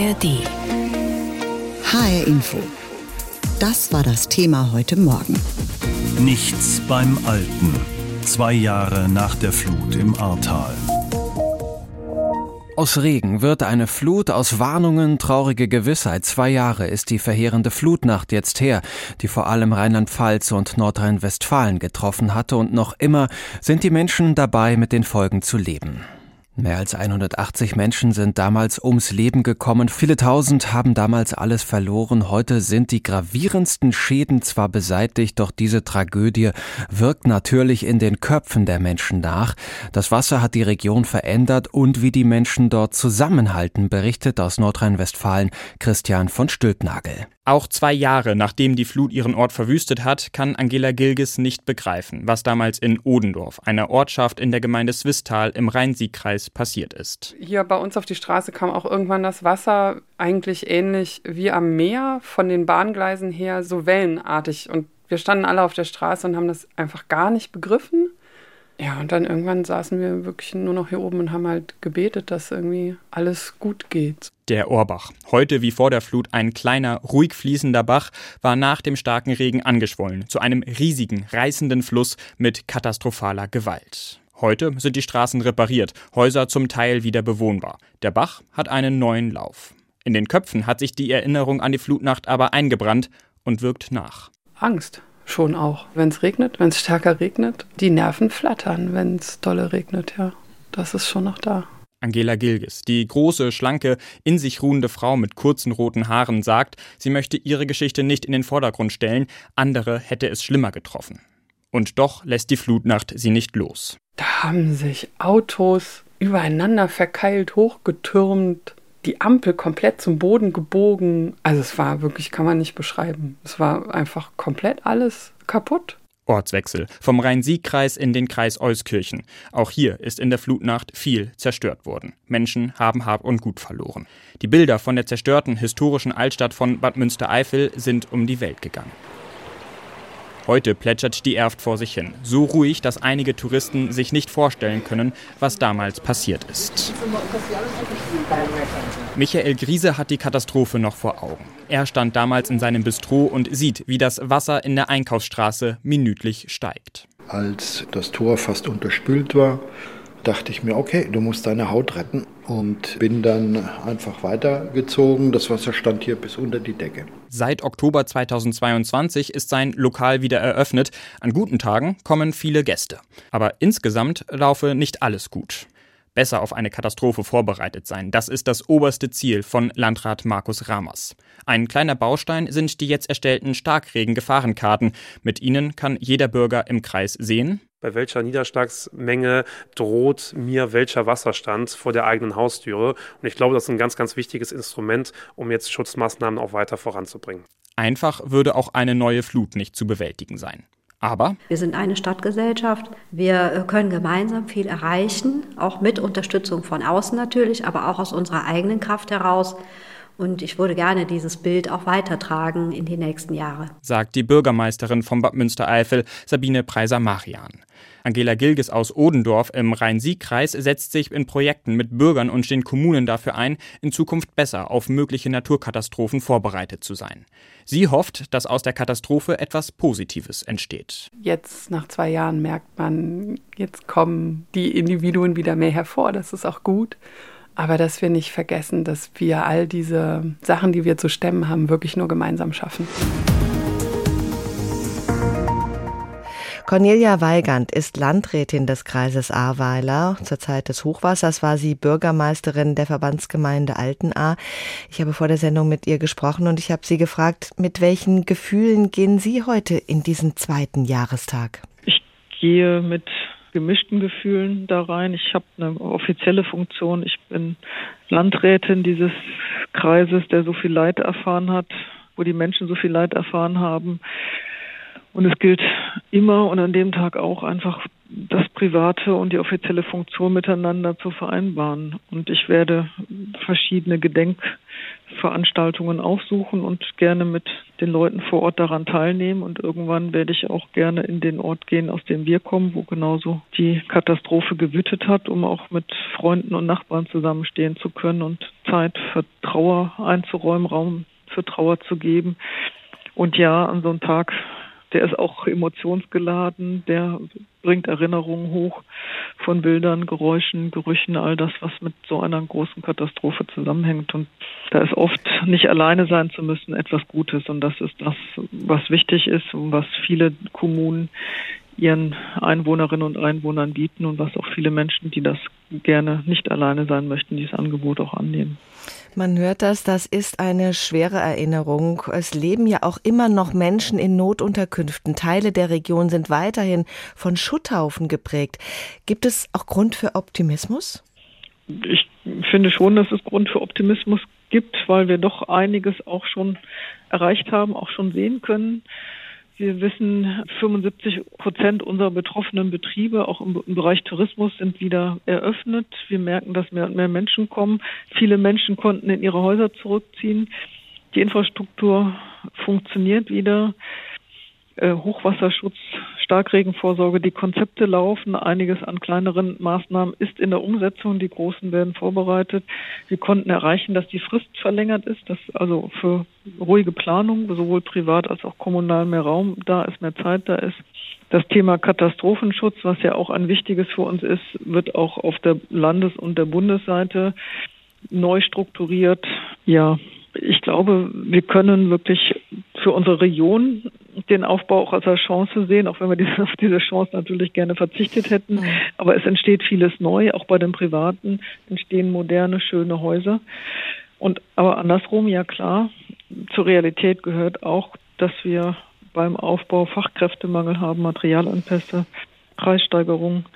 ARD. HR Info. Das war das Thema heute Morgen. Nichts beim Alten. Zwei Jahre nach der Flut im Ahrtal. Aus Regen wird eine Flut, aus Warnungen traurige Gewissheit. Zwei Jahre ist die verheerende Flutnacht jetzt her, die vor allem Rheinland-Pfalz und Nordrhein-Westfalen getroffen hatte und noch immer sind die Menschen dabei, mit den Folgen zu leben. Mehr als 180 Menschen sind damals ums Leben gekommen. Viele tausend haben damals alles verloren. Heute sind die gravierendsten Schäden zwar beseitigt, doch diese Tragödie wirkt natürlich in den Köpfen der Menschen nach. Das Wasser hat die Region verändert und wie die Menschen dort zusammenhalten, berichtet aus Nordrhein-Westfalen Christian von Stülpnagel. Auch zwei Jahre nachdem die Flut ihren Ort verwüstet hat, kann Angela Gilges nicht begreifen, was damals in Odendorf, einer Ortschaft in der Gemeinde Swistal im Rhein-Sieg-Kreis, passiert ist. Hier bei uns auf die Straße kam auch irgendwann das Wasser eigentlich ähnlich wie am Meer von den Bahngleisen her, so wellenartig. Und wir standen alle auf der Straße und haben das einfach gar nicht begriffen. Ja, und dann irgendwann saßen wir wirklich nur noch hier oben und haben halt gebetet, dass irgendwie alles gut geht. Der Ohrbach, heute wie vor der Flut ein kleiner, ruhig fließender Bach, war nach dem starken Regen angeschwollen zu einem riesigen, reißenden Fluss mit katastrophaler Gewalt. Heute sind die Straßen repariert, Häuser zum Teil wieder bewohnbar. Der Bach hat einen neuen Lauf. In den Köpfen hat sich die Erinnerung an die Flutnacht aber eingebrannt und wirkt nach. Angst schon auch. Wenn es regnet, wenn es stärker regnet, die Nerven flattern, wenn es dolle regnet, ja. Das ist schon noch da. Angela Gilges, die große, schlanke, in sich ruhende Frau mit kurzen roten Haaren, sagt, sie möchte ihre Geschichte nicht in den Vordergrund stellen, andere hätte es schlimmer getroffen. Und doch lässt die Flutnacht sie nicht los. Da haben sich Autos übereinander verkeilt, hochgetürmt, die Ampel komplett zum Boden gebogen. Also es war wirklich, kann man nicht beschreiben. Es war einfach komplett alles kaputt. Ortswechsel vom Rhein-Sieg-Kreis in den Kreis Euskirchen. Auch hier ist in der Flutnacht viel zerstört worden. Menschen haben Hab und Gut verloren. Die Bilder von der zerstörten historischen Altstadt von Bad Münstereifel sind um die Welt gegangen. Heute plätschert die Erft vor sich hin. So ruhig, dass einige Touristen sich nicht vorstellen können, was damals passiert ist. Michael Griese hat die Katastrophe noch vor Augen. Er stand damals in seinem Bistro und sieht, wie das Wasser in der Einkaufsstraße minütlich steigt. Als das Tor fast unterspült war, dachte ich mir, okay, du musst deine Haut retten und bin dann einfach weitergezogen. Das Wasser stand hier bis unter die Decke. Seit Oktober 2022 ist sein Lokal wieder eröffnet. An guten Tagen kommen viele Gäste. Aber insgesamt laufe nicht alles gut besser auf eine Katastrophe vorbereitet sein. Das ist das oberste Ziel von Landrat Markus Ramers. Ein kleiner Baustein sind die jetzt erstellten Starkregen-Gefahrenkarten. Mit ihnen kann jeder Bürger im Kreis sehen, bei welcher Niederschlagsmenge droht mir welcher Wasserstand vor der eigenen Haustüre. Und ich glaube, das ist ein ganz, ganz wichtiges Instrument, um jetzt Schutzmaßnahmen auch weiter voranzubringen. Einfach würde auch eine neue Flut nicht zu bewältigen sein. Aber wir sind eine Stadtgesellschaft. Wir äh, können gemeinsam viel erreichen, auch mit Unterstützung von außen natürlich, aber auch aus unserer eigenen Kraft heraus. Und ich würde gerne dieses Bild auch weitertragen in die nächsten Jahre. Sagt die Bürgermeisterin von Bad Münstereifel, Sabine Preiser-Marian. Angela Gilges aus Odendorf im Rhein-Sieg-Kreis setzt sich in Projekten mit Bürgern und den Kommunen dafür ein, in Zukunft besser auf mögliche Naturkatastrophen vorbereitet zu sein. Sie hofft, dass aus der Katastrophe etwas Positives entsteht. Jetzt nach zwei Jahren merkt man, jetzt kommen die Individuen wieder mehr hervor. Das ist auch gut. Aber dass wir nicht vergessen, dass wir all diese Sachen, die wir zu stemmen haben, wirklich nur gemeinsam schaffen. Cornelia Weigand ist Landrätin des Kreises Ahrweiler. Zur Zeit des Hochwassers war sie Bürgermeisterin der Verbandsgemeinde Altenahr. Ich habe vor der Sendung mit ihr gesprochen und ich habe sie gefragt, mit welchen Gefühlen gehen Sie heute in diesen zweiten Jahrestag? Ich gehe mit gemischten Gefühlen da rein. Ich habe eine offizielle Funktion. Ich bin Landrätin dieses Kreises, der so viel Leid erfahren hat, wo die Menschen so viel Leid erfahren haben. Und es gilt immer und an dem Tag auch einfach das Private und die offizielle Funktion miteinander zu vereinbaren. Und ich werde verschiedene Gedenkveranstaltungen aufsuchen und gerne mit den Leuten vor Ort daran teilnehmen. Und irgendwann werde ich auch gerne in den Ort gehen, aus dem wir kommen, wo genauso die Katastrophe gewütet hat, um auch mit Freunden und Nachbarn zusammenstehen zu können und Zeit für Trauer einzuräumen, Raum für Trauer zu geben. Und ja, an so einem Tag, der ist auch emotionsgeladen, der bringt Erinnerungen hoch von Bildern, Geräuschen, Gerüchen, all das, was mit so einer großen Katastrophe zusammenhängt. Und da ist oft nicht alleine sein zu müssen etwas Gutes. Und das ist das, was wichtig ist und was viele Kommunen ihren Einwohnerinnen und Einwohnern bieten und was auch viele Menschen, die das gerne nicht alleine sein möchten, dieses Angebot auch annehmen. Man hört das, das ist eine schwere Erinnerung. Es leben ja auch immer noch Menschen in Notunterkünften. Teile der Region sind weiterhin von Schutthaufen geprägt. Gibt es auch Grund für Optimismus? Ich finde schon, dass es Grund für Optimismus gibt, weil wir doch einiges auch schon erreicht haben, auch schon sehen können. Wir wissen, 75 Prozent unserer betroffenen Betriebe, auch im, Bereich Tourismus, sind wieder eröffnet. Wir merken, dass mehr und mehr Menschen kommen. Viele Menschen konnten in ihre Häuser zurückziehen. Die Infrastruktur funktioniert wieder. Äh, Hochwasserschutz, Starkregenvorsorge, die Konzepte laufen. Einiges an kleineren Maßnahmen ist in der Umsetzung. Die großen werden vorbereitet. Wir konnten erreichen, dass die Frist verlängert ist, dass also für ruhige Planung, sowohl privat als auch kommunal mehr Raum da ist, mehr Zeit da ist. Das Thema Katastrophenschutz, was ja auch ein wichtiges für uns ist, wird auch auf der Landes- und der Bundesseite neu strukturiert. Ja, ich glaube, wir können wirklich für unsere Region den Aufbau auch als eine Chance sehen, auch wenn wir diese, auf diese Chance natürlich gerne verzichtet hätten. Mhm. Aber es entsteht vieles neu, auch bei den Privaten entstehen moderne, schöne Häuser. Und aber andersrum, ja klar, zur Realität gehört auch, dass wir beim Aufbau Fachkräftemangel haben, Materialengpässe, Preissteigerungen.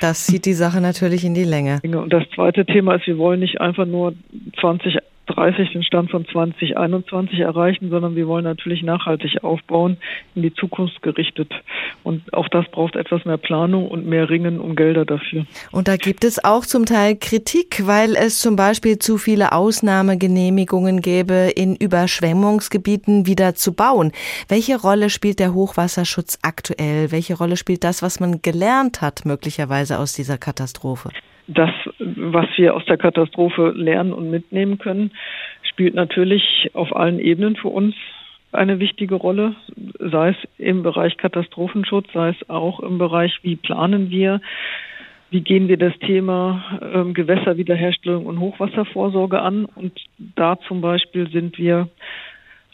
Das zieht die Sache natürlich in die Länge. Und das zweite Thema ist, wir wollen nicht einfach nur 20 30 den Stand von 2021 erreichen, sondern wir wollen natürlich nachhaltig aufbauen, in die Zukunft gerichtet. Und auch das braucht etwas mehr Planung und mehr Ringen um Gelder dafür. Und da gibt es auch zum Teil Kritik, weil es zum Beispiel zu viele Ausnahmegenehmigungen gäbe, in Überschwemmungsgebieten wieder zu bauen. Welche Rolle spielt der Hochwasserschutz aktuell? Welche Rolle spielt das, was man gelernt hat, möglicherweise aus dieser Katastrophe? Das, was wir aus der Katastrophe lernen und mitnehmen können, spielt natürlich auf allen Ebenen für uns eine wichtige Rolle, sei es im Bereich Katastrophenschutz, sei es auch im Bereich, wie planen wir, wie gehen wir das Thema ähm, Gewässerwiederherstellung und Hochwasservorsorge an. Und da zum Beispiel sind wir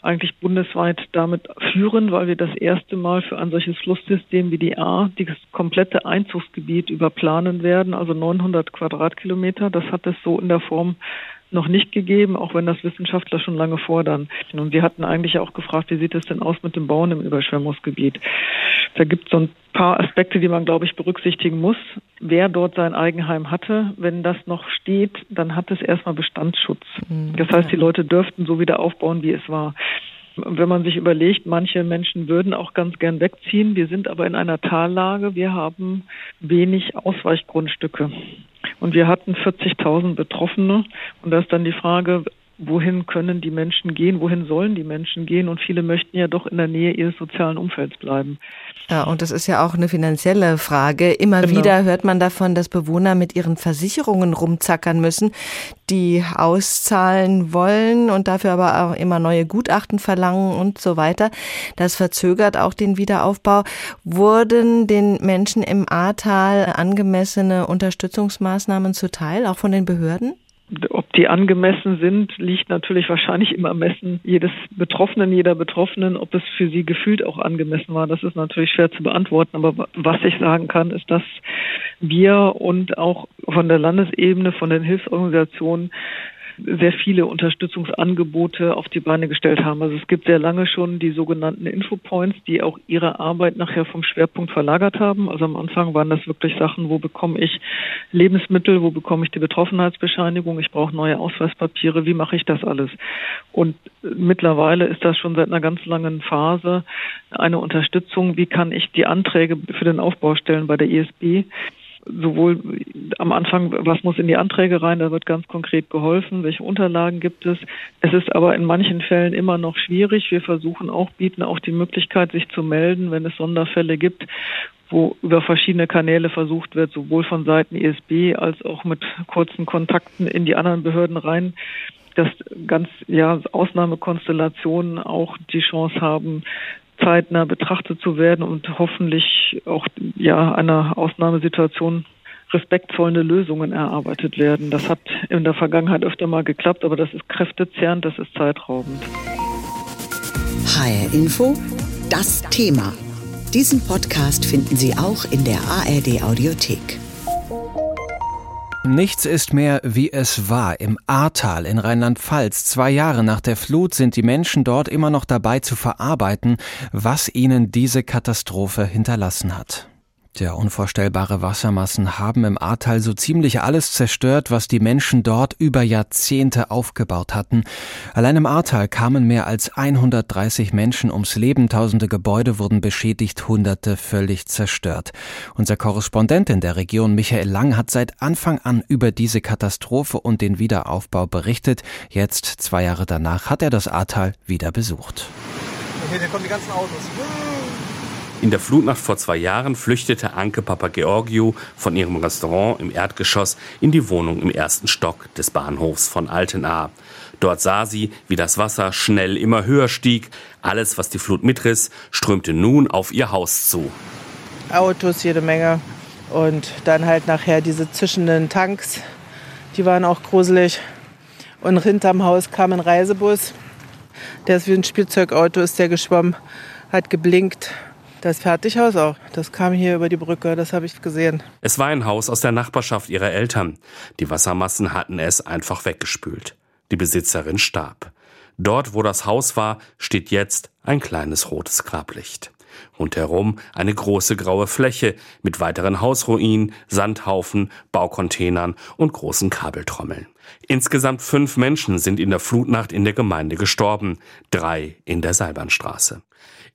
eigentlich bundesweit damit führen, weil wir das erste Mal für ein solches Flusssystem wie die A das komplette Einzugsgebiet überplanen werden, also 900 Quadratkilometer. Das hat es so in der Form noch nicht gegeben, auch wenn das Wissenschaftler schon lange fordern. Und wir hatten eigentlich auch gefragt, wie sieht es denn aus mit dem Bauen im Überschwemmungsgebiet? Da gibt es so ein paar Aspekte, die man, glaube ich, berücksichtigen muss. Wer dort sein Eigenheim hatte, wenn das noch steht, dann hat es erstmal Bestandsschutz. Mhm. Das heißt, die Leute dürften so wieder aufbauen, wie es war. Wenn man sich überlegt, manche Menschen würden auch ganz gern wegziehen. Wir sind aber in einer Tallage. Wir haben wenig Ausweichgrundstücke. Und wir hatten 40.000 Betroffene. Und da ist dann die Frage, wohin können die Menschen gehen, wohin sollen die Menschen gehen und viele möchten ja doch in der Nähe ihres sozialen Umfelds bleiben. Ja, und das ist ja auch eine finanzielle Frage. Immer genau. wieder hört man davon, dass Bewohner mit ihren Versicherungen rumzackern müssen, die auszahlen wollen und dafür aber auch immer neue Gutachten verlangen und so weiter. Das verzögert auch den Wiederaufbau. Wurden den Menschen im Ahrtal angemessene Unterstützungsmaßnahmen zuteil, auch von den Behörden? Ob die angemessen sind, liegt natürlich wahrscheinlich im Ermessen jedes Betroffenen, jeder Betroffenen. Ob es für sie gefühlt auch angemessen war, das ist natürlich schwer zu beantworten. Aber was ich sagen kann, ist, dass wir und auch von der Landesebene, von den Hilfsorganisationen sehr viele Unterstützungsangebote auf die Beine gestellt haben. Also es gibt sehr lange schon die sogenannten Infopoints, die auch ihre Arbeit nachher vom Schwerpunkt verlagert haben. Also am Anfang waren das wirklich Sachen, wo bekomme ich Lebensmittel, wo bekomme ich die Betroffenheitsbescheinigung, ich brauche neue Ausweispapiere, wie mache ich das alles? Und mittlerweile ist das schon seit einer ganz langen Phase eine Unterstützung, wie kann ich die Anträge für den Aufbau stellen bei der ISB sowohl am Anfang, was muss in die Anträge rein, da wird ganz konkret geholfen, welche Unterlagen gibt es. Es ist aber in manchen Fällen immer noch schwierig. Wir versuchen auch, bieten auch die Möglichkeit, sich zu melden, wenn es Sonderfälle gibt, wo über verschiedene Kanäle versucht wird, sowohl von Seiten ISB als auch mit kurzen Kontakten in die anderen Behörden rein, dass ganz ja Ausnahmekonstellationen auch die Chance haben, zeitnah betrachtet zu werden und hoffentlich auch ja einer Ausnahmesituation respektvolle Lösungen erarbeitet werden. Das hat in der Vergangenheit öfter mal geklappt, aber das ist kräftezehrend, das ist zeitraubend. HR Info, das Thema. Diesen Podcast finden Sie auch in der ARD Audiothek. Nichts ist mehr, wie es war. Im Ahrtal in Rheinland-Pfalz, zwei Jahre nach der Flut, sind die Menschen dort immer noch dabei zu verarbeiten, was ihnen diese Katastrophe hinterlassen hat. Ja, unvorstellbare Wassermassen haben im Ahrtal so ziemlich alles zerstört, was die Menschen dort über Jahrzehnte aufgebaut hatten. Allein im Ahrtal kamen mehr als 130 Menschen ums Leben, tausende Gebäude wurden beschädigt, hunderte völlig zerstört. Unser Korrespondent in der Region Michael Lang hat seit Anfang an über diese Katastrophe und den Wiederaufbau berichtet. Jetzt, zwei Jahre danach, hat er das Ahrtal wieder besucht. Okay, hier kommen die ganzen Autos. In der Flutnacht vor zwei Jahren flüchtete Anke Papageorgiou von ihrem Restaurant im Erdgeschoss in die Wohnung im ersten Stock des Bahnhofs von Altenahr. Dort sah sie, wie das Wasser schnell immer höher stieg. Alles, was die Flut mitriss, strömte nun auf ihr Haus zu. Autos jede Menge und dann halt nachher diese zischenden Tanks, die waren auch gruselig. Und hinterm Haus kam ein Reisebus, der ist wie ein Spielzeugauto, ist der geschwommen, hat geblinkt das Fertighaus auch. Das kam hier über die Brücke, das habe ich gesehen. Es war ein Haus aus der Nachbarschaft ihrer Eltern. Die Wassermassen hatten es einfach weggespült. Die Besitzerin starb. Dort, wo das Haus war, steht jetzt ein kleines rotes Grablicht. Rundherum eine große graue Fläche mit weiteren Hausruinen, Sandhaufen, Baucontainern und großen Kabeltrommeln. Insgesamt fünf Menschen sind in der Flutnacht in der Gemeinde gestorben, drei in der Seilbahnstraße.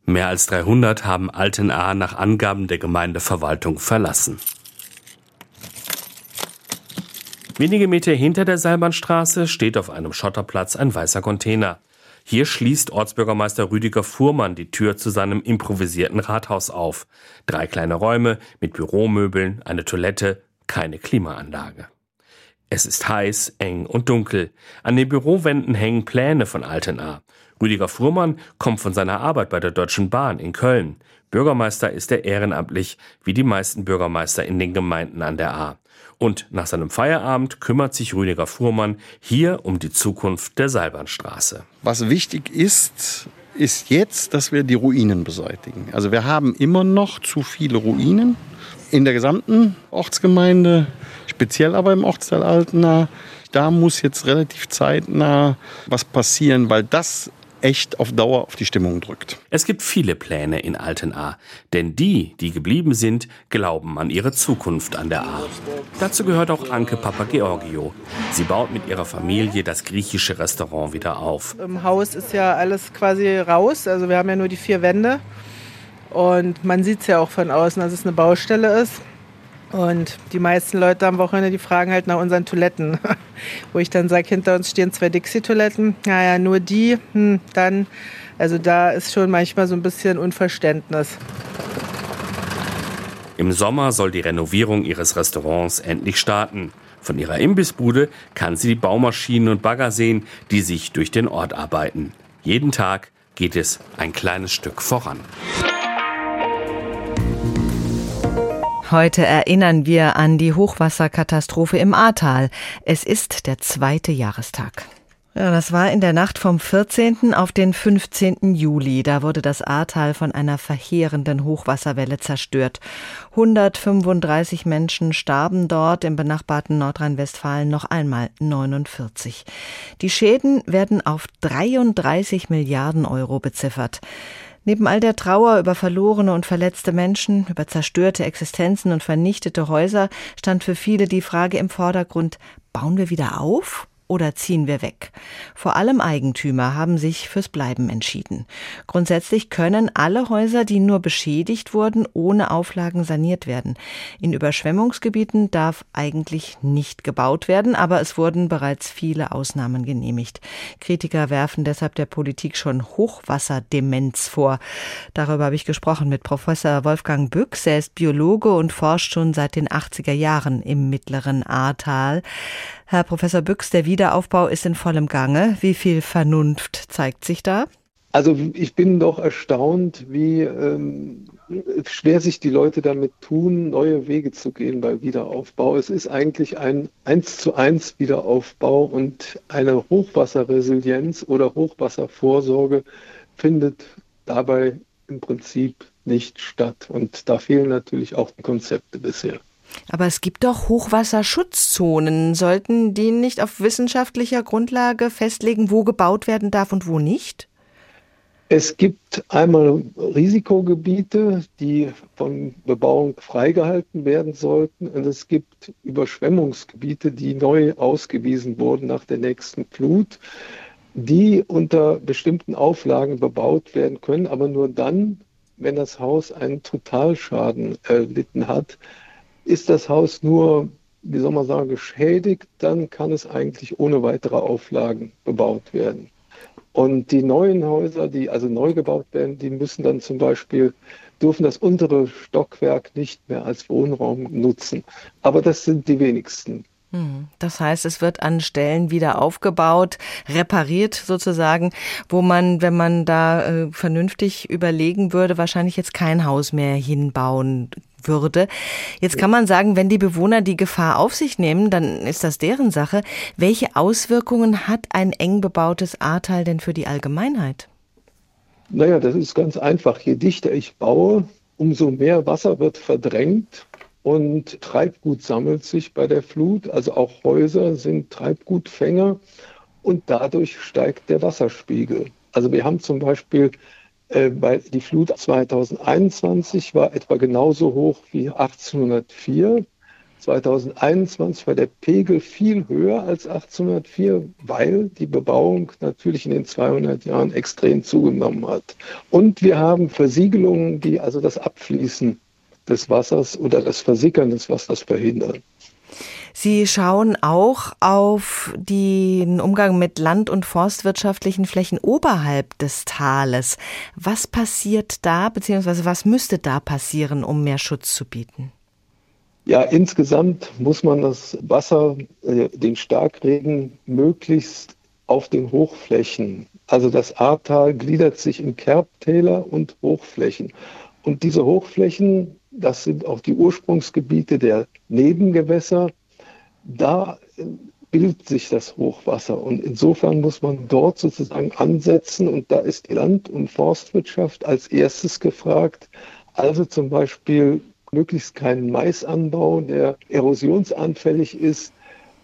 Mehr als 300 haben Altenahr nach Angaben der Gemeindeverwaltung verlassen. Wenige Meter hinter der Seilbahnstraße steht auf einem Schotterplatz ein weißer Container. Hier schließt Ortsbürgermeister Rüdiger Fuhrmann die Tür zu seinem improvisierten Rathaus auf. Drei kleine Räume mit Büromöbeln, eine Toilette, keine Klimaanlage. Es ist heiß, eng und dunkel. An den Bürowänden hängen Pläne von Altenahr. Rüdiger Fuhrmann kommt von seiner Arbeit bei der Deutschen Bahn in Köln. Bürgermeister ist er ehrenamtlich, wie die meisten Bürgermeister in den Gemeinden an der A. Und nach seinem Feierabend kümmert sich Rüdiger Fuhrmann hier um die Zukunft der Seilbahnstraße. Was wichtig ist, ist jetzt, dass wir die Ruinen beseitigen. Also wir haben immer noch zu viele Ruinen in der gesamten Ortsgemeinde, speziell aber im Ortsteil Altena. Da muss jetzt relativ zeitnah was passieren, weil das echt auf Dauer auf die Stimmung drückt. Es gibt viele Pläne in Altenahr, denn die, die geblieben sind, glauben an ihre Zukunft an der A. Dazu gehört auch Anke Papageorgio. Sie baut mit ihrer Familie das griechische Restaurant wieder auf. Im Haus ist ja alles quasi raus, also wir haben ja nur die vier Wände und man sieht es ja auch von außen, dass es eine Baustelle ist. Und die meisten Leute am Wochenende, die fragen halt nach unseren Toiletten. Wo ich dann sage, hinter uns stehen zwei Dixie-Toiletten. Naja, nur die, hm, dann, also da ist schon manchmal so ein bisschen Unverständnis. Im Sommer soll die Renovierung ihres Restaurants endlich starten. Von ihrer Imbissbude kann sie die Baumaschinen und Bagger sehen, die sich durch den Ort arbeiten. Jeden Tag geht es ein kleines Stück voran. Heute erinnern wir an die Hochwasserkatastrophe im Ahrtal. Es ist der zweite Jahrestag. Ja, das war in der Nacht vom 14. auf den 15. Juli. Da wurde das Ahrtal von einer verheerenden Hochwasserwelle zerstört. 135 Menschen starben dort, im benachbarten Nordrhein-Westfalen noch einmal 49. Die Schäden werden auf 33 Milliarden Euro beziffert. Neben all der Trauer über verlorene und verletzte Menschen, über zerstörte Existenzen und vernichtete Häuser stand für viele die Frage im Vordergrund, bauen wir wieder auf oder ziehen wir weg? Vor allem Eigentümer haben sich fürs Bleiben entschieden. Grundsätzlich können alle Häuser, die nur beschädigt wurden, ohne Auflagen saniert werden. In Überschwemmungsgebieten darf eigentlich nicht gebaut werden, aber es wurden bereits viele Ausnahmen genehmigt. Kritiker werfen deshalb der Politik schon Hochwasserdemenz vor. Darüber habe ich gesprochen mit Professor Wolfgang Büchs. Er ist Biologe und forscht schon seit den 80er Jahren im mittleren Ahrtal. Herr Professor Büchs, der Wiederaufbau ist in vollem Gange. Wie viel Vernunft zeigt sich da? Also ich bin doch erstaunt, wie ähm, schwer sich die Leute damit tun, neue Wege zu gehen beim Wiederaufbau. Es ist eigentlich ein eins zu eins Wiederaufbau und eine Hochwasserresilienz oder Hochwasservorsorge findet dabei im Prinzip nicht statt. Und da fehlen natürlich auch die Konzepte bisher. Aber es gibt doch Hochwasserschutzzonen. Sollten die nicht auf wissenschaftlicher Grundlage festlegen, wo gebaut werden darf und wo nicht? Es gibt einmal Risikogebiete, die von Bebauung freigehalten werden sollten. Und es gibt Überschwemmungsgebiete, die neu ausgewiesen wurden nach der nächsten Flut, die unter bestimmten Auflagen bebaut werden können, aber nur dann, wenn das Haus einen Totalschaden erlitten hat ist das Haus nur, wie soll man sagen, geschädigt, dann kann es eigentlich ohne weitere Auflagen bebaut werden. Und die neuen Häuser, die also neu gebaut werden, die müssen dann zum Beispiel, dürfen das untere Stockwerk nicht mehr als Wohnraum nutzen. Aber das sind die wenigsten. Hm, das heißt, es wird an Stellen wieder aufgebaut, repariert sozusagen, wo man, wenn man da äh, vernünftig überlegen würde, wahrscheinlich jetzt kein Haus mehr hinbauen würde. Jetzt kann man sagen, wenn die Bewohner die Gefahr auf sich nehmen, dann ist das deren Sache. Welche Auswirkungen hat ein eng bebautes Ahrtal denn für die Allgemeinheit? Naja, das ist ganz einfach. Je dichter ich baue, umso mehr Wasser wird verdrängt und Treibgut sammelt sich bei der Flut. Also auch Häuser sind Treibgutfänger und dadurch steigt der Wasserspiegel. Also wir haben zum Beispiel äh, weil die Flut 2021 war etwa genauso hoch wie 1804. 2021 war der Pegel viel höher als 1804, weil die Bebauung natürlich in den 200 Jahren extrem zugenommen hat. Und wir haben Versiegelungen, die also das Abfließen des Wassers oder das Versickern des Wassers verhindern. Sie schauen auch auf den Umgang mit land- und forstwirtschaftlichen Flächen oberhalb des Tales. Was passiert da, beziehungsweise was müsste da passieren, um mehr Schutz zu bieten? Ja, insgesamt muss man das Wasser, äh, den Starkregen möglichst auf den Hochflächen. Also das Ahrtal gliedert sich in Kerbtäler und Hochflächen. Und diese Hochflächen, das sind auch die Ursprungsgebiete der Nebengewässer da bildet sich das Hochwasser. Und insofern muss man dort sozusagen ansetzen. Und da ist die Land- und Forstwirtschaft als erstes gefragt. Also zum Beispiel möglichst keinen Maisanbau, der erosionsanfällig ist,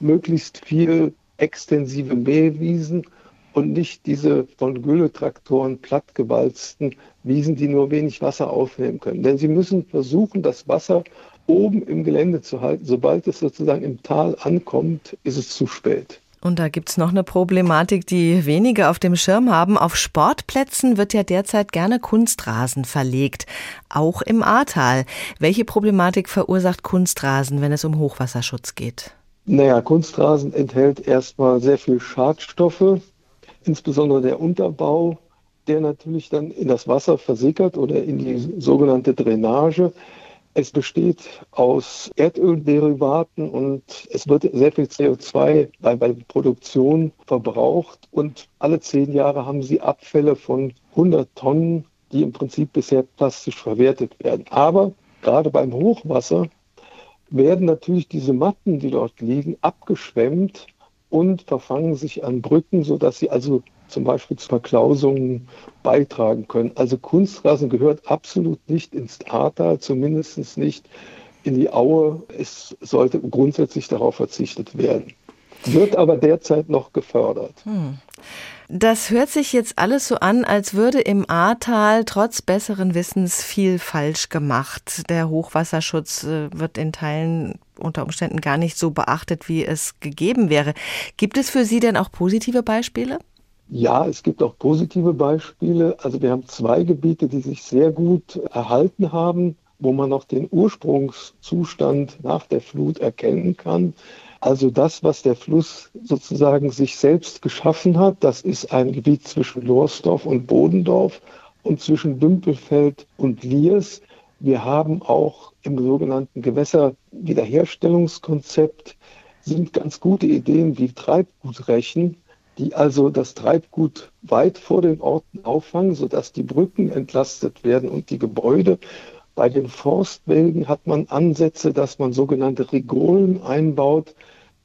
möglichst viel extensive Mähwiesen und nicht diese von Gülletraktoren plattgewalzten Wiesen, die nur wenig Wasser aufnehmen können. Denn sie müssen versuchen, das Wasser oben im Gelände zu halten. Sobald es sozusagen im Tal ankommt, ist es zu spät. Und da gibt es noch eine Problematik, die wenige auf dem Schirm haben. Auf Sportplätzen wird ja derzeit gerne Kunstrasen verlegt, auch im Ahrtal. Welche Problematik verursacht Kunstrasen, wenn es um Hochwasserschutz geht? Naja, Kunstrasen enthält erstmal sehr viel Schadstoffe, insbesondere der Unterbau, der natürlich dann in das Wasser versickert oder in die sogenannte Drainage. Es besteht aus Erdölderivaten und es wird sehr viel CO2 bei, bei der Produktion verbraucht und alle zehn Jahre haben sie Abfälle von 100 Tonnen, die im Prinzip bisher plastisch verwertet werden. Aber gerade beim Hochwasser werden natürlich diese Matten, die dort liegen, abgeschwemmt und verfangen sich an Brücken, sodass sie also zum Beispiel zu Verklausungen beitragen können. Also Kunstrasen gehört absolut nicht ins Ahrtal, zumindest nicht in die Aue. Es sollte grundsätzlich darauf verzichtet werden. Wird aber derzeit noch gefördert. Hm. Das hört sich jetzt alles so an, als würde im Ahrtal trotz besseren Wissens viel falsch gemacht. Der Hochwasserschutz äh, wird in Teilen unter Umständen gar nicht so beachtet, wie es gegeben wäre. Gibt es für Sie denn auch positive Beispiele? Ja, es gibt auch positive Beispiele. Also wir haben zwei Gebiete, die sich sehr gut erhalten haben, wo man noch den Ursprungszustand nach der Flut erkennen kann. Also das, was der Fluss sozusagen sich selbst geschaffen hat, das ist ein Gebiet zwischen Lohrsdorf und Bodendorf und zwischen Dümpelfeld und Liers. Wir haben auch im sogenannten Gewässerwiederherstellungskonzept sind ganz gute Ideen wie Treibgutrechen, die also das Treibgut weit vor den Orten auffangen, sodass die Brücken entlastet werden und die Gebäude. Bei den Forstwälden hat man Ansätze, dass man sogenannte Rigolen einbaut.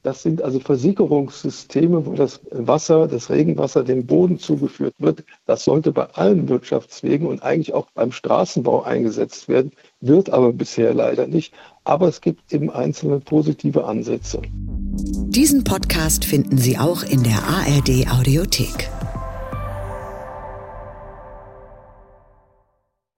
Das sind also Versickerungssysteme, wo das Wasser, das Regenwasser dem Boden zugeführt wird. Das sollte bei allen Wirtschaftswegen und eigentlich auch beim Straßenbau eingesetzt werden, wird aber bisher leider nicht. Aber es gibt eben einzelne positive Ansätze. Diesen Podcast finden Sie auch in der ARD Audiothek.